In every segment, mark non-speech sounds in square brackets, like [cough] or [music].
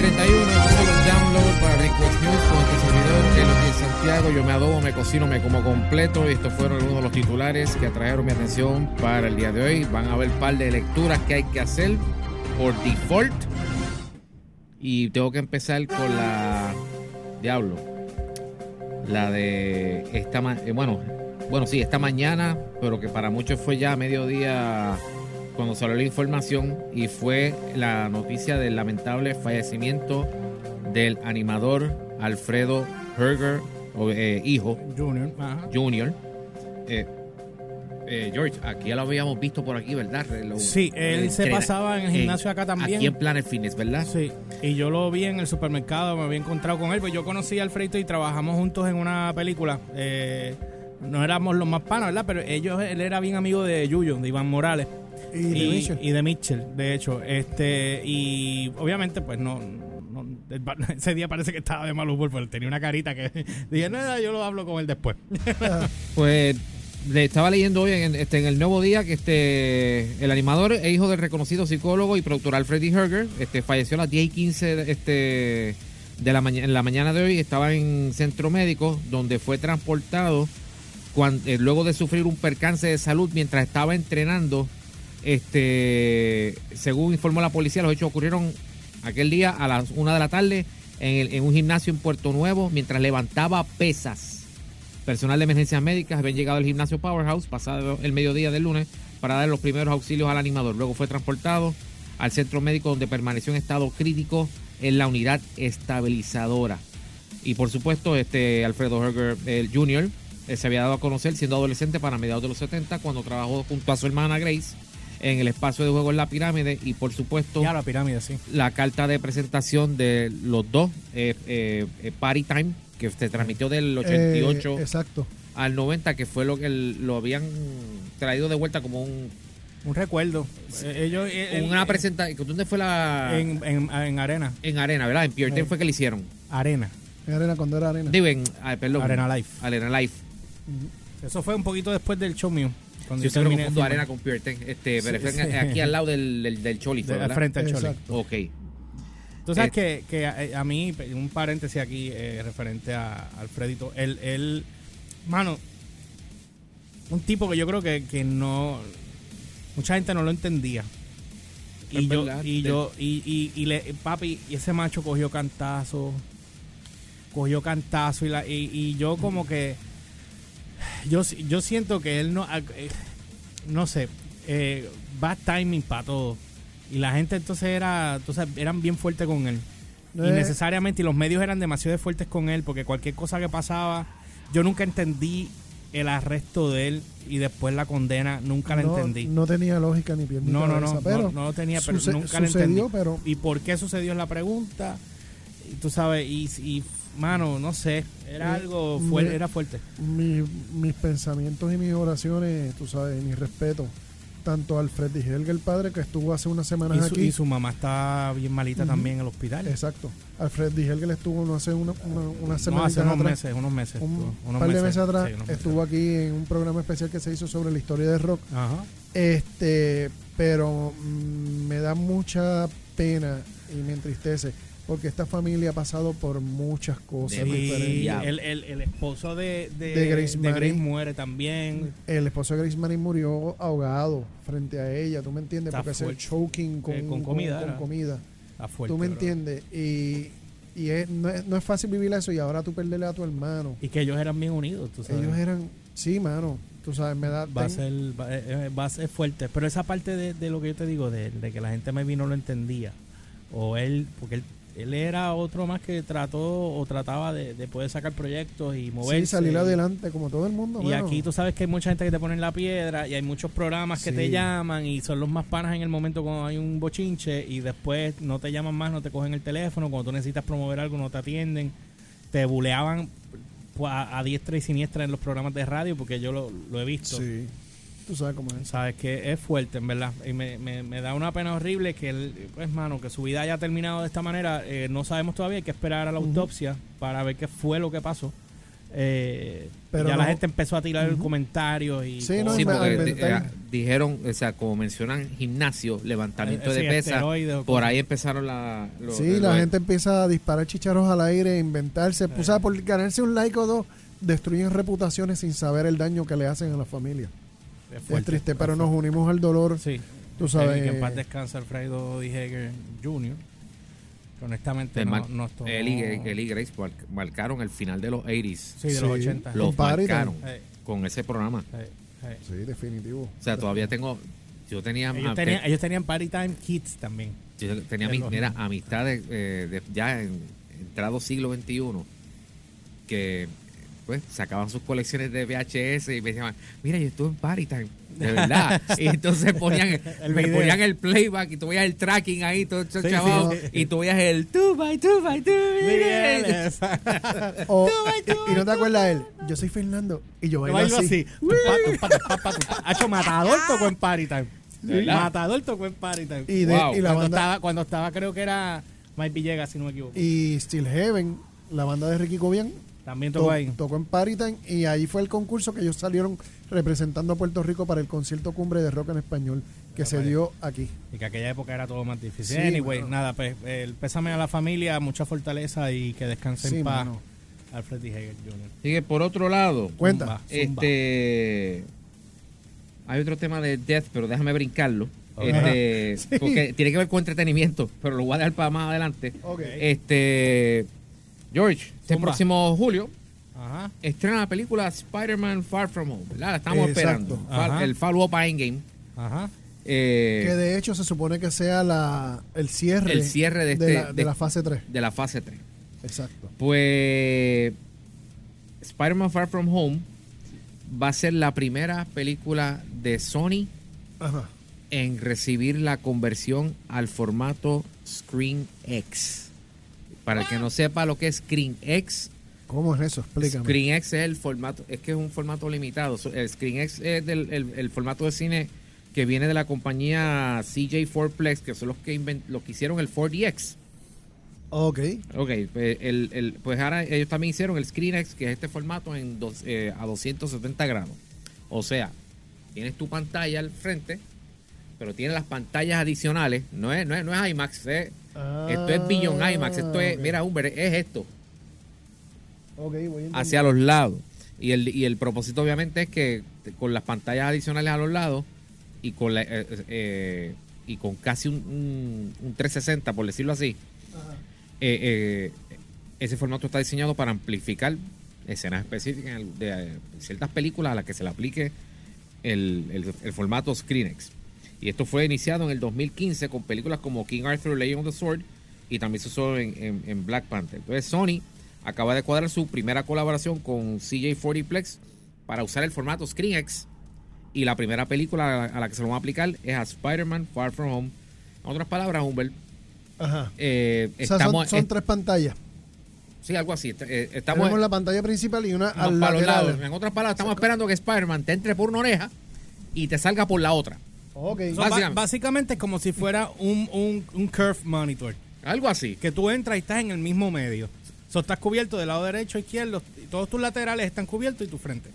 31, estos son los downloads para Request News con este servidor, Elodie Santiago. Yo me adobo, me cocino, me como completo. Y estos fueron algunos de los titulares que atrajeron mi atención para el día de hoy. Van a haber un par de lecturas que hay que hacer por default. Y tengo que empezar con la. Diablo. La de esta. ma- eh, Bueno, bueno, sí, esta mañana, pero que para muchos fue ya mediodía cuando salió la información y fue la noticia del lamentable fallecimiento del animador Alfredo Herger, eh, hijo, Junior. Ajá. Junior. Eh, eh, George, aquí ya lo habíamos visto por aquí, ¿verdad? Lo- Sí, él se entrena- pasaba en el gimnasio acá también. Aquí en Planet Fitness, ¿verdad? Sí, y yo lo vi en el supermercado, me había encontrado con él, pues yo conocí a Alfredo y trabajamos juntos en una película. Eh, no éramos los más panas, ¿verdad? Pero ellos, él era bien amigo de Yuyo, de Iván Morales. Y de Mitchell. y de Mitchell, de hecho. este Y obviamente, pues no, no- [laughs] ese día parece que estaba de mal humor, porque tenía una carita que [laughs] dije, nada, yo lo hablo con él después. [laughs] Pues le estaba leyendo hoy en, este, en el nuevo día que este el animador e hijo del reconocido psicólogo y productor Alfred Herger este, falleció a las 10 y 15 de, este, de la mañana, en la mañana de hoy. Estaba en centro médico donde fue transportado eh, luego de sufrir un percance de salud mientras estaba entrenando. Este, según informó la policía, los hechos ocurrieron aquel día a las 1 de la tarde en, un gimnasio en Puerto Nuevo mientras levantaba pesas. Personal de emergencias médicas habían llegado al gimnasio Powerhouse pasado el mediodía del lunes para dar los primeros auxilios al animador. Luego fue transportado al centro médico donde permaneció en estado crítico en la unidad estabilizadora. Y por supuesto, este Alfredo Herger el Jr. eh, se había dado a conocer siendo adolescente para mediados de los 70 cuando trabajó junto a su hermana Grace en el espacio de juego en la pirámide y por supuesto Ya la pirámide, sí. la carta de presentación de los dos, eh, eh, eh, Party Time, que se transmitió del 88 Eh, exacto. al 90, que fue lo que el- lo habían traído de vuelta como un, Un recuerdo. Eh, ellos, eh, una eh, presentación. ¿Dónde fue la.? En, en, en, en arena. Arena, ¿verdad? En Pierre Eh. fue que le hicieron. Arena. En arena, cuando era arena. Digo, en. ah, perdón. Arena Life. Arena Life. Eso fue un poquito después del show mío. Cuando Yo terminé filmar. Arena con Pierre Ten, Este, pero Sí, sí. aquí al lado del, del, del De- frente al. Exacto. Ok. Tú sabes Eh, que, que a, a mí, un paréntesis aquí eh, referente a Alfredito, él, él, mano, un tipo que yo creo que, que no, mucha gente no lo entendía. Y yo, y yo, y, y, y le, papi, y ese macho cogió cantazo, cogió cantazo, y, la, y, y yo como que, yo, yo siento que él no, eh, no sé, eh, bad timing para todo. Y la gente entonces era, entonces eran bien fuertes con él. Eh, Innecesariamente, y los medios eran demasiado fuertes con él, porque cualquier cosa que pasaba, yo nunca entendí el arresto de él y después la condena, nunca la no, entendí. No tenía lógica ni pie ni No, no, no, pero no, no lo tenía, pero nunca la sucedió, entendí. pero ¿Y por qué sucedió es la pregunta? Y tú sabes, y, y mano, no sé, era algo fuerte, era fuerte. mi- mis pensamientos y mis oraciones, tú sabes, mi respeto, tanto al Freddy Helger, el padre, que estuvo hace unas semanas Y su, aquí. y su mamá está bien malita también en el hospital. Exacto. Alfred Helger estuvo no hace una, una, unas no, semanas hace unos atrás. meses, unos meses. Un estuvo, unos par de meses atrás sí, unos meses. estuvo aquí en un programa especial que se hizo sobre la historia del rock. Ajá. Este, pero mm, me da mucha pena y me entristece porque esta familia ha pasado por muchas cosas Sí, diferentes. el, el, el esposo de, de, De Grace Marie. muere también. El esposo de Grace Manning murió ahogado frente a ella, ¿tú me entiendes? Está Porque ese fuerte. choking con, Eh, con comida, con comida. Está fuerte, ¿Tú me bro. entiendes? Y, y es- no, es, no es fácil vivir eso y ahora tú perderle a tu hermano. Y que ellos eran bien unidos, tú sabes. Ellos eran, sí, mano, tú sabes, me da... va a ser va, eh, eh, va a ser fuerte pero esa parte de, de lo que yo te digo de, de que la gente maybe no lo entendía o él porque él, él era otro más que trató o trataba de, de poder sacar proyectos y moverse sí, salir adelante como todo el mundo. y aquí tú sabes que hay mucha gente que te pone en la piedra y hay muchos programas que te llaman y son los más panas en el momento cuando hay un bochinche y después no te llaman más, no te cogen el teléfono, cuando tú necesitas promover algo no te atienden, te buleaban a, a diestra y siniestra en los programas de radio porque yo lo, lo he visto. Sí, tú sabes cómo es. Sabes que es fuerte, en verdad. Y me, me, me da una pena horrible que, él, pues, mano, que su vida haya terminado de esta manera. Eh, no sabemos todavía, hay que esperar a la autopsia para ver qué fue lo que pasó. Eh, Pero ya la gente empezó a tirar Ujú. comentarios y Sí, no, Sí, me- porque eh, dijeron, o sea, como mencionan gimnasio, levantamiento Eh, sí, de pesas, esteroides o por ahí empezaron la, los- Sí, la gente empieza a disparar chicharros al aire, inventarse. Pues, ¿sabes? Por ganarse un like o dos, destruyen reputaciones sin saber el daño que le hacen a la familia. Es es fuerte, triste, pero nos fuerte. unimos al dolor. Sí. Tú sabes. Eh, que en paz descansa Alfredo D. Jr. que honestamente el no, nos tomó- él y, él y Grace mar- marcaron el final de los 80s. Sí, de Sí. los 80. Los Party marcaron con ese programa. Sí, definitivo. O sea, todavía tengo. Yo tenía. Ellos, tenían, te- ellos tenían Party Time Kids también. yo tenía mis, mira, amistades eh, de- ya en entrado siglo XXI que pues sacaban sus colecciones de VHS y me decían, mira, yo estuve en Party Time, de [laughs] verdad. y entonces ponían [laughs] El me ponían el playback y tú veías el tracking ahí, todo Sí, sí. y tú veías el 2 by 2 by 2 [laughs] O- y no te acuerdas de él. Yo soy Fernando y yo bailo bailo así. tumpa. Hacho Matador tocó en Party Time. Matador tocó en Party Time. Y, de- Wow. y la cuando, banda estaba, cuando estaba, creo que era Mike Villegas, si no me equivoco. y Still Heaven, la banda de Ricky Cobian, También to- tocó ahí. tocó en Time y ahí fue el concurso que ellos salieron representando a Puerto Rico para el concierto cumbre de rock en español que se dio aquí. Y que aquella época era todo más difícil. Sí, anyway, mano. nada, pues el pésame a la familia, mucha fortaleza y que descanse Sí, en paz. mano. Alfred D. Hager Jr. Sigue por otro lado. Cuenta. Zumba, zumba. Este hay otro tema de Death, pero déjame brincarlo. Ok. Este, [laughs] Sí. porque tiene que ver con entretenimiento, pero lo voy a dejar para más adelante. Ok. Este George, este Zumba. próximo julio Ajá. estrena la película Spider-Man Far From Home, ¿verdad? La estamos Exacto. esperando. Ajá. el follow-up a Endgame. Ajá. Eh, Que de hecho se supone que sea la, el cierre, El cierre de este- la, de de- la fase 3. de la fase 3. Exacto. Pues Spider-Man Far From Home va a ser la primera película de Sony Ajá. en recibir la conversión al formato Screen X. Para el que no sepa lo que es Screen X, ¿Cómo es eso? Explícame. Screen X es el formato, es que es un formato limitado. El Screen X es del, el, el formato de cine que viene de la compañía CJ4Plex, que son los que invent- los que hicieron el 4DX. Ok. Ok, pues, el, el- pues ahora ellos también hicieron el ScreenX, que es este formato en dos- eh, a 270 grados. O sea, tienes tu pantalla al frente, pero tienes las pantallas adicionales. No es, no es, no es IMAX, es- esto es Beyond IMAX. Esto es, Ah, mira, Humber, es esto, voy hacia los lados. Y el, y el propósito, obviamente, es que con las pantallas adicionales a los lados y con, la, eh, eh, y con casi un, un- un 360, por decirlo así, Ajá. eh, ese formato está diseñado para amplificar escenas específicas de ciertas películas a las que se le aplique el, el- el formato ScreenX. Y esto fue iniciado en el 2015 con películas como King Arthur, Legend of the Sword y también se usó en, en- en Black Panther. Entonces Sony acaba de cuadrar su primera colaboración con CJ40 Plex para usar el formato ScreenX y la primera película a la que se lo van a aplicar es a Spider-Man Far From Home. En otras palabras, Humbert, Ajá. eh, O sea, son, estamos, son est- tres pantallas. Sí, algo así. Eh, Estamos Tenemos la pantalla principal y una al lateral. lados. En otras palabras, estamos esperando que Spider-Man te entre por una oreja y te salga por la otra. So, Básicamente. básicamente es como si fuera un, un, un curve monitor. Algo así. Que tú entras y estás en el mismo medio. So, estás cubierto del lado derecho, izquierdo, y todos tus laterales están cubiertos y tu frente.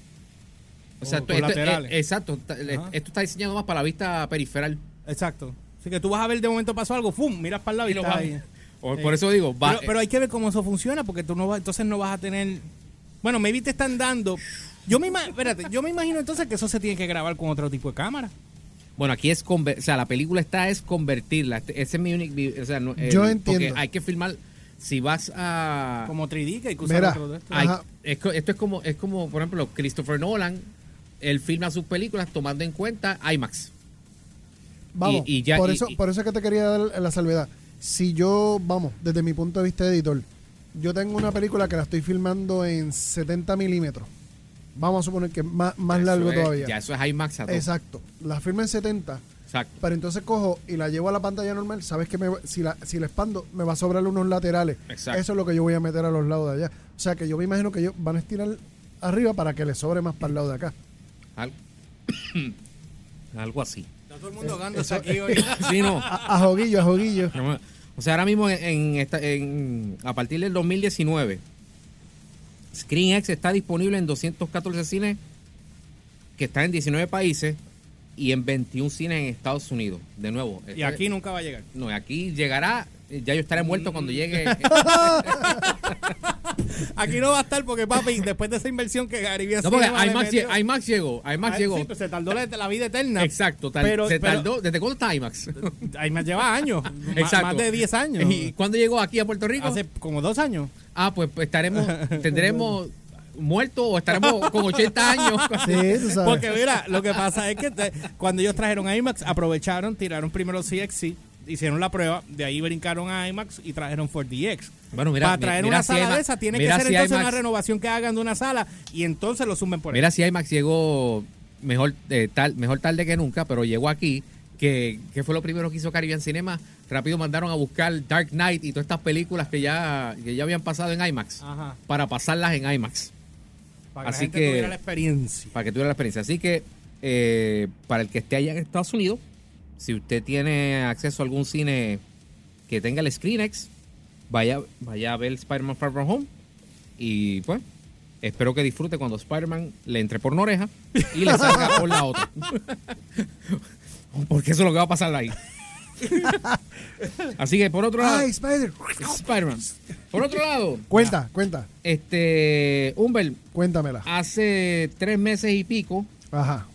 O sea, O esto- laterales. eh, exacto. Ajá. Esto está diseñado más para la vista periferal. Exacto. Así que tú vas a ver de momento pasó algo, ¡fum! Miras para el lado y, Y vas- ahí. O- Eh, por eso digo, va- pero, pero hay que ver cómo eso funciona, porque tú no vas, entonces no vas a tener. Bueno, maybe te están dando. Yo me, espérate, yo me imagino entonces que eso se tiene que grabar con otro tipo de cámara. Bueno, aquí es conver- o sea, la película está es convertirla. Este- Ese es mi único, o sea, no- el- Yo entiendo. Porque hay que filmar si vas a Como 3D, que hay que usar Mira, otro de estos. Hay- es esto es como, es como, por ejemplo, Christopher Nolan, él filma sus películas tomando en cuenta IMAX. Vamos, Y- y ya- por, y- eso, y- por eso es que te quería dar la salvedad. Si yo, vamos, desde mi punto de vista de editor, yo tengo una película que la estoy filmando en 70 milímetros. Vamos a suponer que es más, más Eso largo es- todavía. Ya eso es IMAX a todo. Exacto. La filmo en 70, Exacto. pero entonces cojo y la llevo a la pantalla normal. Sabes que me- si, la, si la expando, me va a sobrar unos laterales. Exacto. Eso es lo que yo voy a meter a los lados de allá. O sea que yo me imagino que ellos van a estirar arriba para que le sobre más para el lado de acá. Al- [coughs] Algo así. Está todo el mundo ahogándose eso- aquí hoy. [laughs] Sí, no. A, a joguillo, a joguillo. O sea, ahora mismo en, en esta, en- a partir del 2019, ScreenX está disponible en 214 cines que están en 19 países y en 21 cines en Estados Unidos. De nuevo. Y este- aquí nunca va a llegar. No, aquí llegará. Ya yo estaré muerto cuando llegue. [laughs] [laughs] Aquí no va a estar porque, papi, después de esa inversión que Gary No, porque IMAX, metió- IMAX llegó. IMAX Ah, llegó. sí, se tardó la, la vida eterna. Exacto. tal- Pero- se pero- tardó. ¿Desde cuándo está IMAX? [laughs] IMAX lleva años. [laughs] Exacto. Más de 10 años. ¿Y cuándo llegó aquí a Puerto Rico? Hace como dos años. Ah, pues, pues estaremos. [laughs] Tendremos muertos o estaremos con 80 años. Sí, tú sabes. Porque mira, lo que pasa es que te- cuando ellos trajeron a IMAX, aprovecharon, tiraron primero CXC, hicieron la prueba, de ahí brincaron a IMAX y trajeron 4DX. Bueno, mira, Para traer mira una si sala IMAX de esa, tiene que ser si entonces IMAX una renovación que hagan de una sala y entonces lo sumen por ahí. Mira si IMAX llegó mejor, eh, tal, mejor tarde que nunca, pero llegó aquí. Que, que fue lo primero que hizo Caribbean Cinema. Rápido mandaron a buscar Dark Knight y todas estas películas que ya, que ya habían pasado en IMAX Ajá. para pasarlas en IMAX. Para que Así la gente que- tuviera la experiencia. para que tuviera la experiencia. Así que eh, para el que esté allá en Estados Unidos, si usted tiene acceso a algún cine que tenga el ScreenX, vaya, vaya a ver Spider-Man Far From Home y pues espero que disfrute cuando Spider-Man le entre por una oreja y le salga por la otra. [laughs] Porque eso es lo que va a pasar ahí. [laughs] Así que por otro lado, Ay, Spider. Spider-Man. Por otro lado, Cuenta, cuenta. este Humber, Cuéntamela. hace tres meses y pico Ajá.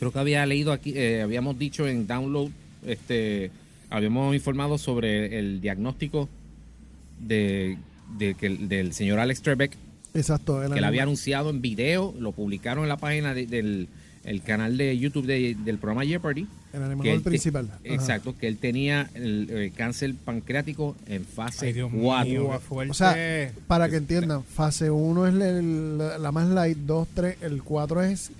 Creo que había leído aquí, eh, habíamos dicho en download, este, habíamos informado sobre el diagnóstico de, de que el- del señor Alex Trebek, Exacto. que le había anunciado en video, lo publicaron en la página de- del el canal de YouTube de- del programa Jeopardy. El animador principal. Ajá. Exacto, que él tenía el, eh, cáncer pancreático en fase Ay, Dios 4. mío, qué fuerte. O sea, para que entiendan, fase 1 es el- la más light, 2, 3, el 4 es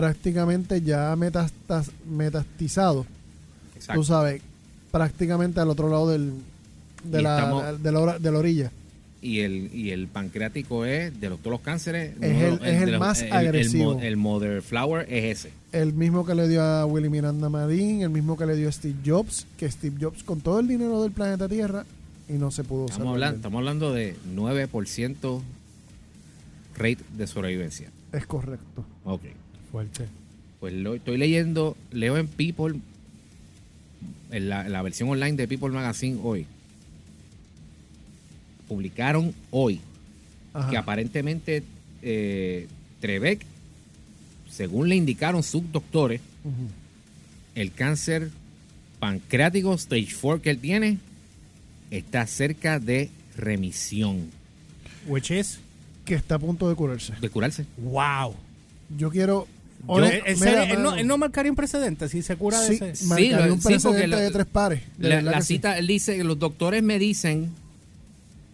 prácticamente ya metastas, metastizado. Exacto. Tú sabes, prácticamente al otro lado del, de, la, estamos- de, la, de la orilla. y el y el pancreático es de los, todos los cánceres Es el- es el los- más el- agresivo. el, el mother flower es ese El mismo que le dio a Willy Miranda Marín, el mismo que le dio a Steve Jobs, que Steve Jobs con todo el dinero del planeta Tierra y no se pudo estamos hablando, estamos hablando de 9% rate de sobrevivencia Es correcto. ok Fuerte. pues lo estoy leyendo leo en People en la, en la versión online de People Magazine hoy publicaron hoy Ajá. que aparentemente eh, Trebek según le indicaron sus doctores el cáncer pancreático stage 4 que él tiene está cerca de remisión, Which is, Que está a punto de curarse. de curarse. wow. Yo quiero. ¿Él, no, mano, él no marcaría un precedente si se cura de ese? marcaría un sí, porque precedente lo- de tres pares. de La, la que sí. cita, él dice que los doctores me dicen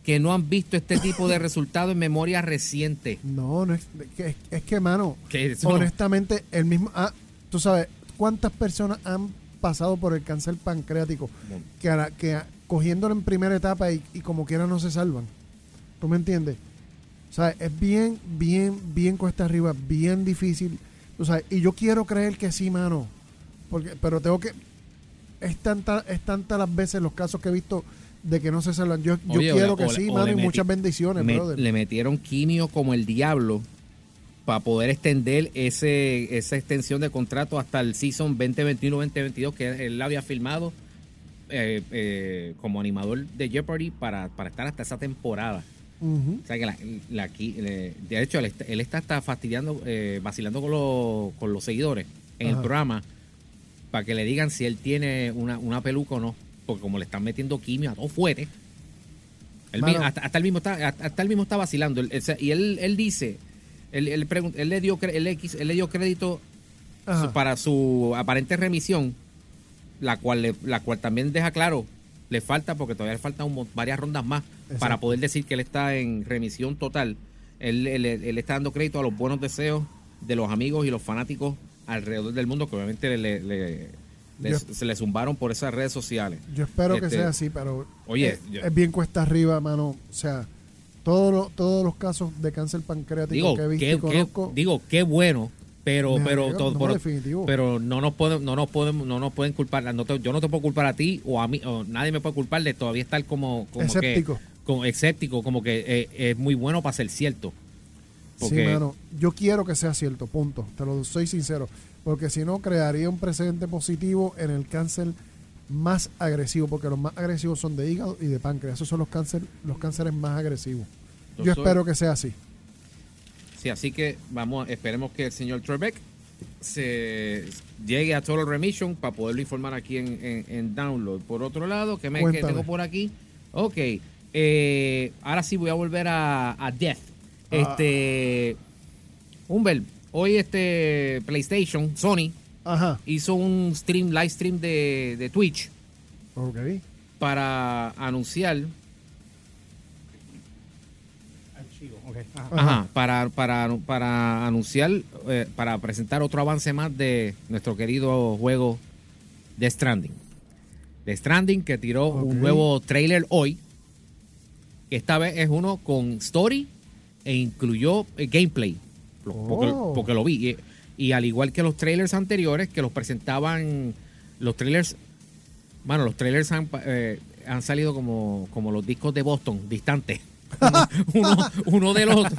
que no han visto este tipo de resultado en memoria reciente. No, no es que, es, es que, mano, Que honestamente, el mismo. Ah, tú sabes, ¿cuántas personas han pasado por el cáncer pancreático que, a la- que a- cogiéndolo en primera etapa y, y como quiera no se salvan? ¿Tú me entiendes? O sea, es bien, bien, bien cuesta arriba, bien difícil. Tú sabes, y yo quiero creer que sí, mano. Porque, pero tengo que. Es tanta, es tanta las veces los casos que he visto de que no se salvan. Yo, yo Oye, quiero que o sí, o mano, y meti- muchas bendiciones, Me- brother. le metieron quimio como el diablo para poder extender ese esa extensión de contrato hasta el season 2021-2022 que él había firmado eh, eh, como animador de Jeopardy para, para estar hasta esa temporada. O sea que la, la- eh, de hecho, él está, él está hasta fastidiando, eh, vacilando con, los- con los seguidores en el programa para que le digan si él tiene una, una peluca o no. Porque como le están metiendo quimio a todo fuerte, él hasta, hasta él mismo está, hasta, hasta él mismo está vacilando. Él- él- y él, él dice, él, él, pregun- él le dio, él, le él le dio crédito Ajá. su- para su aparente remisión, la cual, le- la cual también deja claro, le falta, porque todavía le faltan un varias rondas más Exacto. para poder decir que él está en remisión total. Él, él- él está dando crédito a los buenos deseos de los amigos y los fanáticos alrededor del mundo, que obviamente le, le- le- Yo- se le zumbaron por esas redes sociales. Yo espero que Este, sea así, pero oye, es, yo- es bien cuesta arriba, mano. O sea, todos los, todos los casos de cáncer pancreático Digo, que he visto qué, y qué- conozco, digo, qué bueno, pero, pero, todo- no, pero, no nos pueden, no nos podemos, no nos pueden culpar, no te- yo no te puedo culpar a ti o a mí, o nadie me puede culpar de todavía estar como, como que, Escéptico. Como escéptico, como que eh, es muy bueno para ser cierto. Sí, mano, yo quiero que sea cierto, punto. Te lo soy sincero. Porque si no, crearía un precedente positivo en el cáncer más agresivo, porque los más agresivos son de hígado y de páncreas. Esos son los, cáncer, los cánceres más agresivos. Yo espero que sea así. Sí, así que vamos, esperemos que el señor Trebek se llegue a Total Remission para poderlo informar aquí en, en- en Download. Por otro lado, ¿qué me tengo por aquí? Ok, eh, ahora sí voy a volver a, a Death. Ah. Este, Humbert, hoy este PlayStation, Sony, Ajá. hizo un stream, live stream de, de Twitch Ok. para anunciar. Ajá. Ajá. Para, para, para anunciar, eh, para presentar otro avance más de nuestro querido juego The Stranding. The Stranding que tiró un nuevo trailer hoy. Que Esta vez es uno con story e incluyó eh, gameplay. Porque, Oh. porque lo vi. Y, y al igual que los trailers anteriores, que los presentaban, los trailers, bueno, los trailers han, eh, han salido como, como los discos de Boston, distantes. [laughs] uno, uno de los [laughs] otros.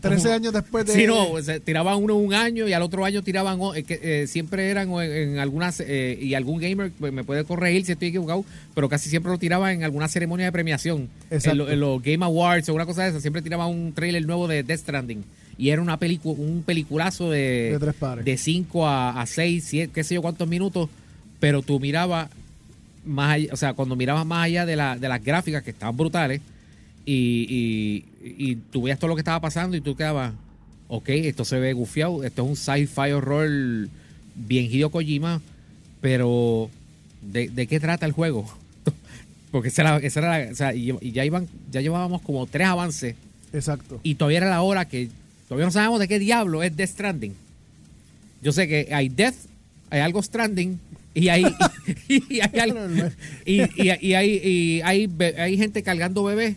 13 años después de. Sí, no, se tiraban uno un año y al otro año tiraban, eh, que, eh, siempre eran en, algunas, eh, y algún gamer pues, me puede corregir si estoy equivocado, pero casi siempre lo tiraban en alguna ceremonia de premiación. En, lo- en los Game Awards o una cosa de esa, siempre tiraban un trailer nuevo de Death Stranding. Y era una película, un peliculazo de, De tres pares. de 5 a, a 6, 7, qué sé yo cuántos minutos, pero tú mirabas más allá, o sea, cuando mirabas más allá de, la, de las gráficas que estaban brutales y, y, y tú veías todo lo que estaba pasando y tú quedabas, ok, esto se ve gufiado, esto es un sci-fi horror bien Hideo Kojima, pero ¿de, de qué trata el juego? [laughs] Porque esa era, esa era la- o sea, y, ya iban, ya llevábamos como tres avances Exacto. y todavía era la hora que todavía no sabemos de qué diablo es Death Stranding. Yo sé que hay Death, hay algo Stranding y hay [laughs] y, y, hay y hay, hay gente cargando bebés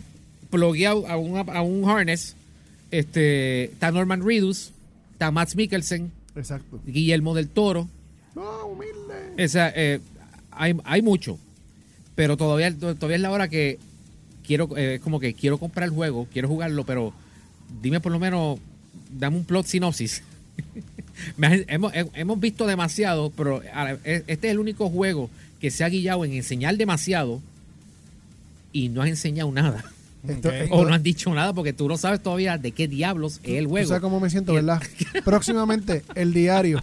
plugueado a, una- a un harness. Este, está Norman Reedus, está Max Mikkelsen, Exacto. Guillermo del Toro. No, humilde. O sea, eh, hay, hay mucho. Pero todavía, todavía es la hora que quiero, eh, es como que quiero comprar el juego, quiero jugarlo, pero dime por lo menos, dame un plot sinopsis. [laughs] Hemos, he- hemos visto demasiado, pero e- este es el único juego que se ha guiado en enseñar demasiado y no has enseñado nada. Esto- Ok. esto- O no has dicho nada porque tú no sabes todavía de qué diablos es el Tú juego. sabes cómo me siento, ¿verdad? [laughs] Próximamente, el diario.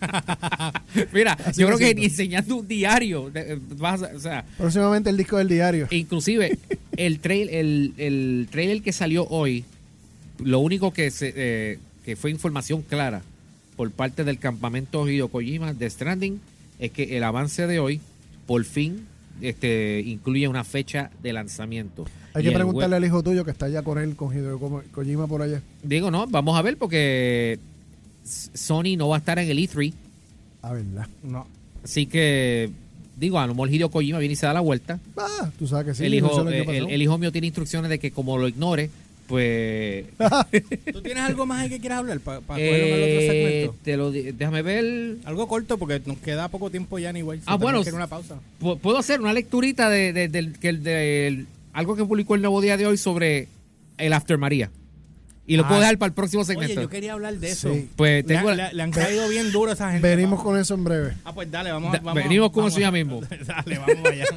[laughs] Mira, Así yo creo que siento. ni enseñando un diario, de- vas a- o sea, Próximamente, el disco del diario. Inclusive, [laughs] el, trail, el, el trailer que salió hoy, lo único que, se, eh, que fue información clara por parte del campamento Hideo Kojima de Stranding es que el avance de hoy, por fin, este, incluye una fecha de lanzamiento. Hay Y que preguntarle web- al hijo tuyo que está allá con él, con Hideo Ko- Kojima por allá. Digo, no, vamos a ver porque Sony no va a estar en el E3, A verla. No. así que, digo, a lo mejor Hideo Kojima viene y se da la vuelta. Ah, tú sabes que sí. el, hijo, que eh, el hijo mío tiene instrucciones de que como lo ignore, pues [laughs] ¿Tú tienes algo más ahí que quieras hablar para cogerlo en el otro Eh, segmento? te lo déjame ver. Algo corto porque nos queda poco tiempo ya, anyway. Ah, bueno, una pausa. Pu- Puedo hacer una lecturita de, de- del- que el- del- algo que publicó el Nuevo Día de hoy sobre el After María. Y lo Ah. puedo dejar para el próximo Oye, segmento. yo quería hablar de eso. Sí. Pues Le, tengo. le- le han caído bien duro a esa gente. Venimos con eso en breve. Ah, pues dale, vamos, Da- vamos venimos con vamos. eso ya mismo. [laughs] dale, vamos allá. [laughs]